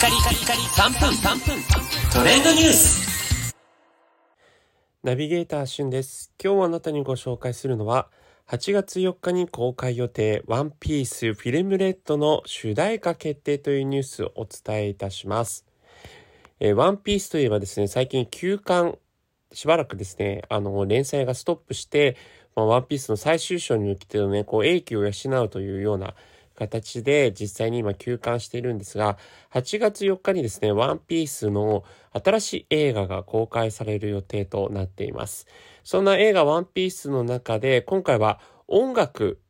カリカリカリ3分3分トレンドニュースナビゲーターしゅんです。今日あなたにご紹介するのは、8月4日に公開予定、ワンピースフィルムレッドの主題歌決定というニュースをお伝えいたします。えーワンピースといえばですね、最近休刊、しばらくですね、あの、連載がストップして、まあ、ワンピースの最終章に向けてのね、こう、英気を養うというような形で実際に今休館しているんですが、8月4日にですね、ワンピースの新しい映画が公開される予定となっています。そんな映画ワンピースの中で、今回は音楽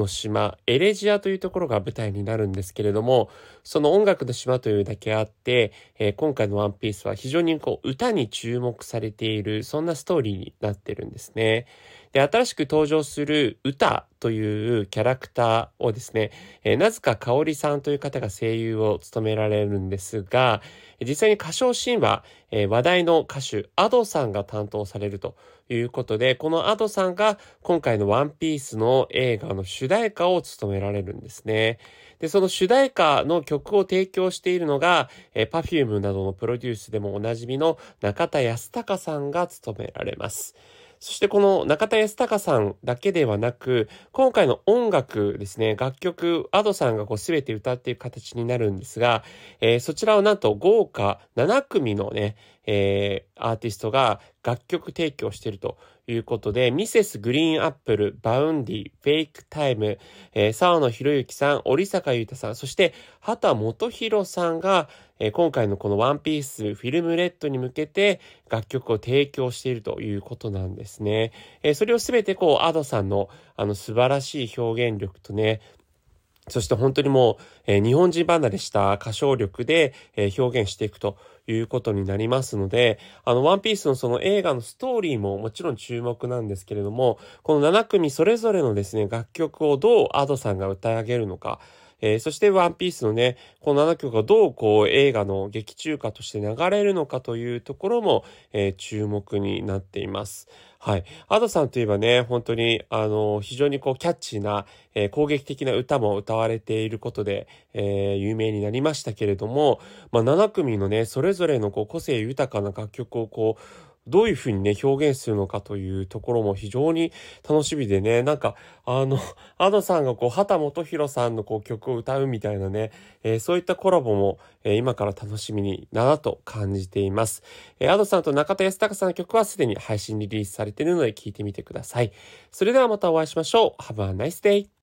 の島、エレジアというところが舞台になるんですけれども、その音楽の島というだけあって、えー今回のワンピースは非常にこう歌に注目されている、そんなストーリーになってるんですね。で、新しく登場する歌というキャラクターをですね、えー、なずかかおりさんという方が声優を務められるんですが、実際に歌唱シーンは、えー話題の歌手、アドさんが担当されるということで、このアドさんが今回のワンピースの映画の主題歌を務められるんですね。で、その主題歌の曲を提供しているのが、えー、Perfume などのプロデュースでもおなじみの中田康隆さんが務められます。そしてこの中田ヤスタカさんだけではなく、今回の音楽ですね、楽曲、 Adoさんがこう全て歌っている形になるんですが、えーそちらをなんと豪華7組のね、えーアーティストが楽曲提供しているということで、 Mrs. GREEN APPLE、 Vaundy、 FAKE TYPE.、えー澤野弘之さん、折坂悠太さん、そして秦基博さんが、えー今回のこの ONE PIECE FILM RED に向けて楽曲を提供しているということなんですね。えーそれをすべてこう、アドさんのあの素晴らしい表現力とね、そして本当にもう、えー日本人離れした歌唱力で、えー表現していくということになりますので、あの、ワンピースのその映画のストーリーももちろん注目なんですけれども、この7組それぞれのですね、楽曲をどう ado さんが歌い上げるのか、えーそしてワンピースのね、この7曲がどうこう映画の劇中歌として流れるのかというところも、えー注目になっています。はい。アドさんといえばね、本当に、あの、非常にこう、キャッチーな、えー攻撃的な歌も歌われていることで、えー有名になりましたけれども、まあ、7組のね、それぞれのこう、個性豊かな楽曲をこう、どういうふうにね、表現するのかというところも非常に楽しみでね、なんか、あの、アドさんがこう、畑元博さんのこう、曲を歌うみたいなね、えーそういったコラボも、えー今から楽しみになと感じています。えーアドさんと中田康隆さんの曲はすでに配信リリースされているので聞いてみてください。それではまたお会いしましょう。Have a nice day!